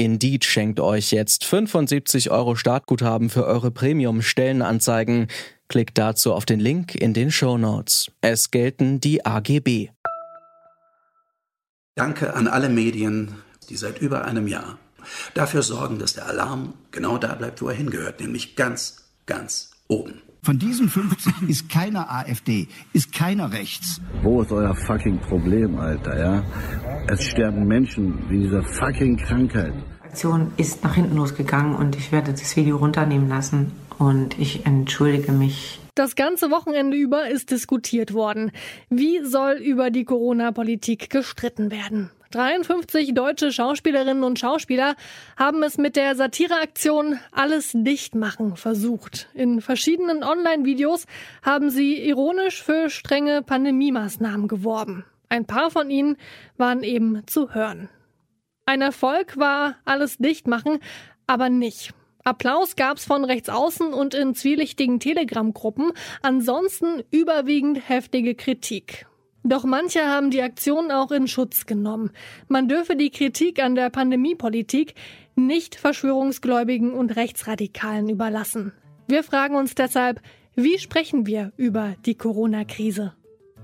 Indeed schenkt euch jetzt 75 Euro Startguthaben für eure Premium-Stellenanzeigen. Klickt dazu auf den Link in den Show Notes. Es gelten die AGB. Danke an alle Medien, die seit über einem Jahr dafür sorgen, dass der Alarm genau da bleibt, wo er hingehört, nämlich ganz, ganz oben. Von diesen 50 ist keiner AfD, ist keiner rechts. Wo ist euer fucking Problem, Alter, ja? Es sterben Menschen wegen dieser fucking Krankheit. Aktion ist nach hinten losgegangen und ich werde das Video runternehmen lassen und ich entschuldige mich das ganze Wochenende über ist diskutiert worden. Wie soll über die Corona-Politik gestritten werden? 53 deutsche Schauspielerinnen und Schauspieler haben es mit der Satireaktion Alles dicht machen versucht. In verschiedenen Online-Videos haben sie ironisch für strenge Pandemiemaßnahmen geworben. Ein paar von ihnen waren eben zu hören. Ein Erfolg war Alles dicht machen, aber nicht. Applaus gab's von rechts außen und in zwielichtigen Telegram-Gruppen, ansonsten überwiegend heftige Kritik. Doch manche haben die Aktion auch in Schutz genommen. Man dürfe die Kritik an der Pandemiepolitik nicht Verschwörungsgläubigen und Rechtsradikalen überlassen. Wir fragen uns deshalb, wie sprechen wir über die Corona-Krise?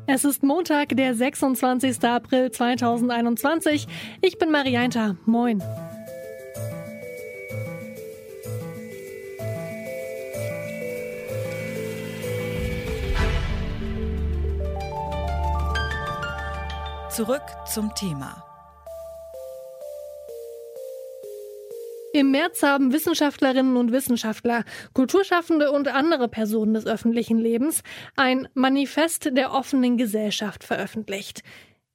Es ist Montag, der 26. April 2021. Ich bin Marianta. Moin. Zurück zum Thema. Im März haben Wissenschaftlerinnen und Wissenschaftler, Kulturschaffende und andere Personen des öffentlichen Lebens ein Manifest der offenen Gesellschaft veröffentlicht.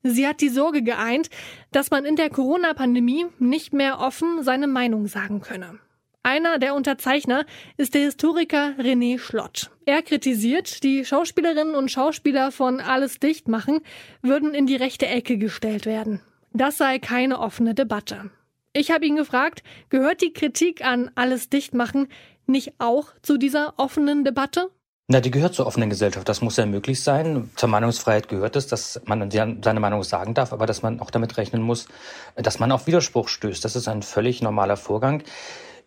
Sie hat die Sorge geeint, dass man in der Corona-Pandemie nicht mehr offen seine Meinung sagen könne. Einer der Unterzeichner ist der Historiker René Schlott. Er kritisiert, die Schauspielerinnen und Schauspieler von Alles dicht machen würden in die rechte Ecke gestellt werden. Das sei keine offene Debatte. Ich habe ihn gefragt, gehört die Kritik an Alles dicht machen nicht auch zu dieser offenen Debatte? Na, die gehört zur offenen Gesellschaft. Das muss ja möglich sein. Zur Meinungsfreiheit gehört es, dass man seine Meinung sagen darf, aber dass man auch damit rechnen muss, dass man auf Widerspruch stößt. Das ist ein völlig normaler Vorgang.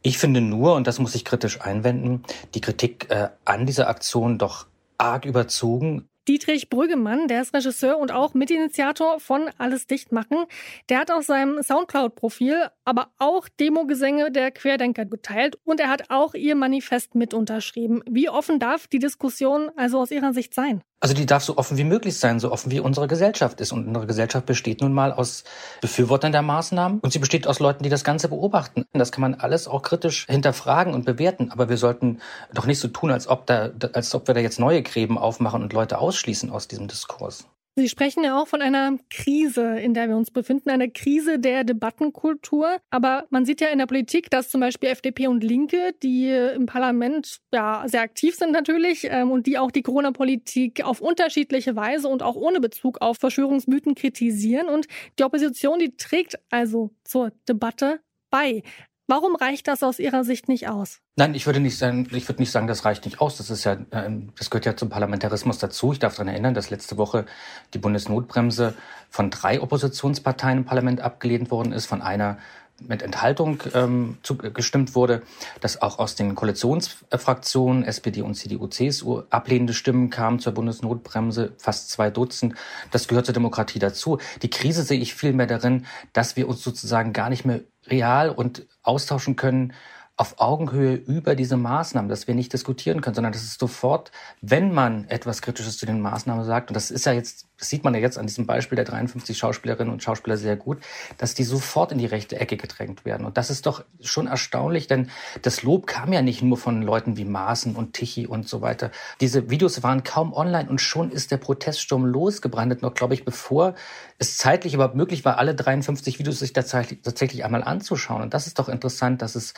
Ich finde nur, und das muss ich kritisch einwenden, die Kritik äh, an dieser Aktion doch arg überzogen. Dietrich Brüggemann, der ist Regisseur und auch Mitinitiator von Alles dicht machen. Der hat auf seinem Soundcloud-Profil aber auch Demogesänge der Querdenker geteilt und er hat auch ihr Manifest mit unterschrieben. Wie offen darf die Diskussion also aus Ihrer Sicht sein? Also die darf so offen wie möglich sein, so offen wie unsere Gesellschaft ist. Und unsere Gesellschaft besteht nun mal aus Befürwortern der Maßnahmen und sie besteht aus Leuten, die das Ganze beobachten. Das kann man alles auch kritisch hinterfragen und bewerten. Aber wir sollten doch nicht so tun, als ob, da, als ob wir da jetzt neue Gräben aufmachen und Leute ausschließen aus diesem Diskurs. Sie sprechen ja auch von einer Krise, in der wir uns befinden, eine Krise der Debattenkultur. Aber man sieht ja in der Politik, dass zum Beispiel FDP und Linke, die im Parlament ja sehr aktiv sind natürlich ähm, und die auch die Corona-Politik auf unterschiedliche Weise und auch ohne Bezug auf Verschwörungsmythen kritisieren. Und die Opposition, die trägt also zur Debatte bei. Warum reicht das aus Ihrer Sicht nicht aus? Nein, ich würde nicht sagen, ich würde nicht sagen, das reicht nicht aus. Das ist ja, ähm, das gehört ja zum Parlamentarismus dazu. Ich darf daran erinnern, dass letzte Woche die Bundesnotbremse von drei Oppositionsparteien im Parlament abgelehnt worden ist, von einer mit Enthaltung ähm, gestimmt wurde, dass auch aus den Koalitionsfraktionen SPD und CDU, CSU ablehnende Stimmen kamen zur Bundesnotbremse, fast zwei Dutzend. Das gehört zur Demokratie dazu. Die Krise sehe ich vielmehr darin, dass wir uns sozusagen gar nicht mehr real und austauschen können auf Augenhöhe über diese Maßnahmen, dass wir nicht diskutieren können, sondern dass es sofort, wenn man etwas Kritisches zu den Maßnahmen sagt, und das ist ja jetzt das sieht man ja jetzt an diesem Beispiel der 53 Schauspielerinnen und Schauspieler sehr gut, dass die sofort in die rechte Ecke gedrängt werden. Und das ist doch schon erstaunlich, denn das Lob kam ja nicht nur von Leuten wie Maaßen und Tichy und so weiter. Diese Videos waren kaum online und schon ist der Proteststurm losgebrandet, noch glaube ich, bevor es zeitlich überhaupt möglich war, alle 53 Videos sich tatsächlich einmal anzuschauen. Und das ist doch interessant, dass es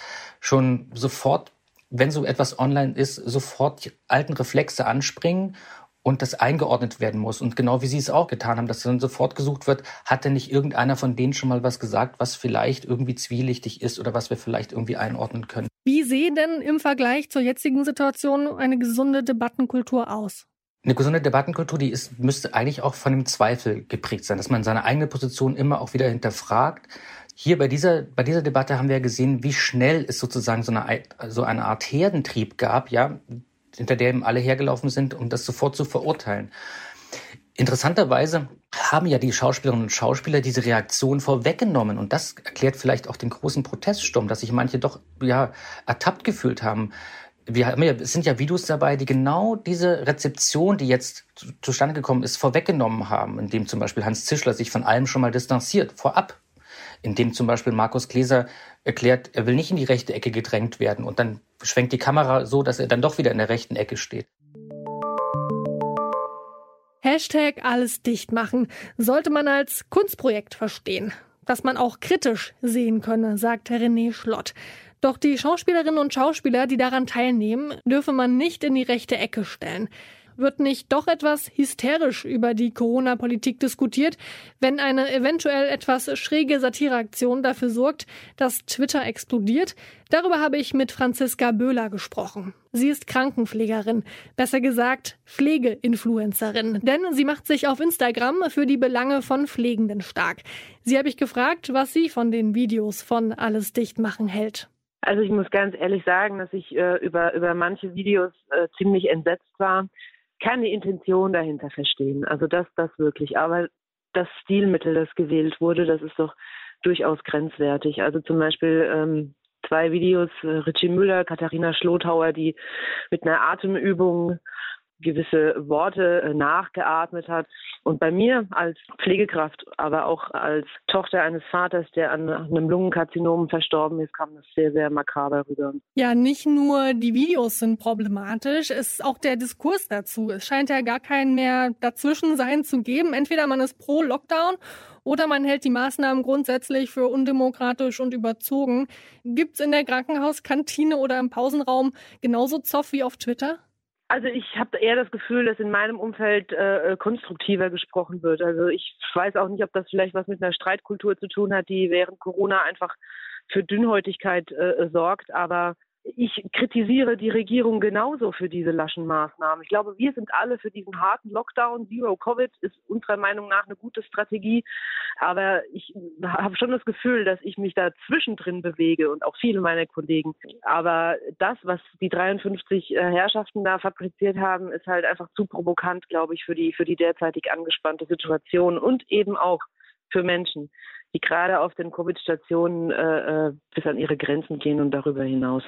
schon sofort wenn so etwas online ist, sofort die alten Reflexe anspringen und das eingeordnet werden muss. Und genau wie Sie es auch getan haben, dass dann sofort gesucht wird, hat denn nicht irgendeiner von denen schon mal was gesagt, was vielleicht irgendwie zwielichtig ist oder was wir vielleicht irgendwie einordnen können. Wie sehen denn im Vergleich zur jetzigen Situation eine gesunde Debattenkultur aus? Eine gesunde Debattenkultur, die ist, müsste eigentlich auch von dem Zweifel geprägt sein, dass man seine eigene Position immer auch wieder hinterfragt. Hier bei dieser, bei dieser Debatte haben wir gesehen, wie schnell es sozusagen so eine, so eine Art Herdentrieb gab, ja, hinter eben alle hergelaufen sind, um das sofort zu verurteilen. Interessanterweise haben ja die Schauspielerinnen und Schauspieler diese Reaktion vorweggenommen. Und das erklärt vielleicht auch den großen Proteststurm, dass sich manche doch ja ertappt gefühlt haben. Wir haben ja, es sind ja Videos dabei, die genau diese Rezeption, die jetzt zustande gekommen ist, vorweggenommen haben, indem zum Beispiel Hans Zischler sich von allem schon mal distanziert, vorab. Indem zum Beispiel Markus Gläser erklärt, er will nicht in die rechte Ecke gedrängt werden und dann schwenkt die Kamera so, dass er dann doch wieder in der rechten Ecke steht. Hashtag alles dicht machen sollte man als Kunstprojekt verstehen, das man auch kritisch sehen könne, sagt René Schlott. Doch die Schauspielerinnen und Schauspieler, die daran teilnehmen, dürfe man nicht in die rechte Ecke stellen. Wird nicht doch etwas hysterisch über die Corona-Politik diskutiert, wenn eine eventuell etwas schräge Satireaktion dafür sorgt, dass Twitter explodiert? Darüber habe ich mit Franziska Böhler gesprochen. Sie ist Krankenpflegerin, besser gesagt Pflegeinfluencerin, denn sie macht sich auf Instagram für die Belange von Pflegenden stark. Sie habe ich gefragt, was sie von den Videos von Alles dicht machen hält. Also ich muss ganz ehrlich sagen, dass ich äh, über, über manche Videos äh, ziemlich entsetzt war kann die Intention dahinter verstehen. Also das, das wirklich. Aber das Stilmittel, das gewählt wurde, das ist doch durchaus grenzwertig. Also zum Beispiel ähm, zwei Videos, äh, Richie Müller, Katharina Schlothauer, die mit einer Atemübung gewisse Worte äh, nachgeatmet hat. Und bei mir als Pflegekraft, aber auch als Tochter eines Vaters, der an einem Lungenkarzinom verstorben ist, kam das sehr, sehr makaber rüber. Ja, nicht nur die Videos sind problematisch, es ist auch der Diskurs dazu. Es scheint ja gar keinen mehr dazwischen sein zu geben. Entweder man ist pro Lockdown oder man hält die Maßnahmen grundsätzlich für undemokratisch und überzogen. Gibt's in der Krankenhauskantine oder im Pausenraum genauso Zoff wie auf Twitter? Also ich habe eher das Gefühl, dass in meinem Umfeld äh, äh, konstruktiver gesprochen wird. Also ich weiß auch nicht, ob das vielleicht was mit einer Streitkultur zu tun hat, die während Corona einfach für Dünnhäutigkeit äh, sorgt. Aber ich kritisiere die Regierung genauso für diese laschen Maßnahmen. Ich glaube, wir sind alle für diesen harten Lockdown. Zero Covid ist unserer Meinung nach eine gute Strategie. Aber ich habe schon das Gefühl, dass ich mich da zwischendrin bewege und auch viele meiner Kollegen. Aber das, was die 53 äh, Herrschaften da fabriziert haben, ist halt einfach zu provokant, glaube ich, für die, für die derzeitig angespannte Situation und eben auch für Menschen, die gerade auf den Covid-Stationen äh, äh bis an ihre Grenzen gehen und darüber hinaus.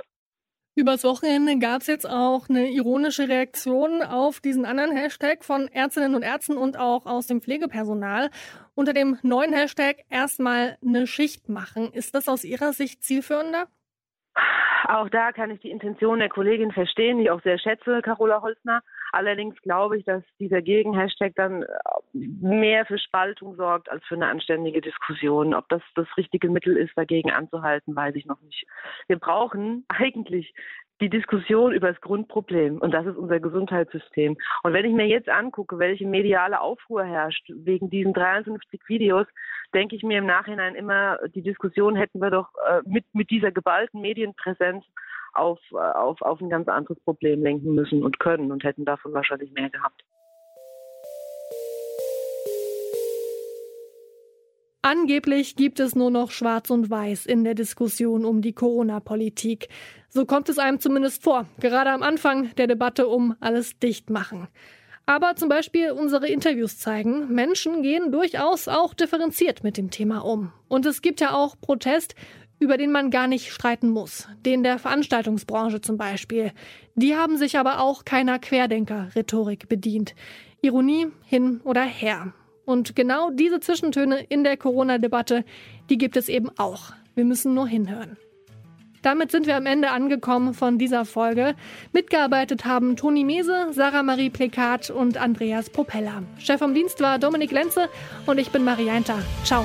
Übers Wochenende gab es jetzt auch eine ironische Reaktion auf diesen anderen Hashtag von Ärztinnen und Ärzten und auch aus dem Pflegepersonal. Unter dem neuen Hashtag erstmal eine Schicht machen. Ist das aus Ihrer Sicht zielführender? Auch da kann ich die Intention der Kollegin verstehen, die ich auch sehr schätze, Carola Holzner. Allerdings glaube ich, dass dieser Gegen-Hashtag dann äh, mehr für Spaltung sorgt als für eine anständige Diskussion. Ob das das richtige Mittel ist, dagegen anzuhalten, weiß ich noch nicht. Wir brauchen eigentlich die Diskussion über das Grundproblem und das ist unser Gesundheitssystem. Und wenn ich mir jetzt angucke, welche mediale Aufruhr herrscht wegen diesen 53 Videos, denke ich mir im Nachhinein immer, die Diskussion hätten wir doch äh, mit, mit dieser geballten Medienpräsenz auf, äh, auf, auf ein ganz anderes Problem lenken müssen und können und hätten davon wahrscheinlich mehr gehabt. Angeblich gibt es nur noch Schwarz und Weiß in der Diskussion um die Corona-Politik. So kommt es einem zumindest vor, gerade am Anfang der Debatte um alles dicht machen. Aber zum Beispiel unsere Interviews zeigen, Menschen gehen durchaus auch differenziert mit dem Thema um. Und es gibt ja auch Protest, über den man gar nicht streiten muss. Den der Veranstaltungsbranche zum Beispiel. Die haben sich aber auch keiner Querdenker-Rhetorik bedient. Ironie hin oder her. Und genau diese Zwischentöne in der Corona-Debatte, die gibt es eben auch. Wir müssen nur hinhören. Damit sind wir am Ende angekommen von dieser Folge. Mitgearbeitet haben Toni Mese, Sarah Marie Plekat und Andreas Propeller. Chef vom Dienst war Dominik Lenze und ich bin Marianta. Ciao.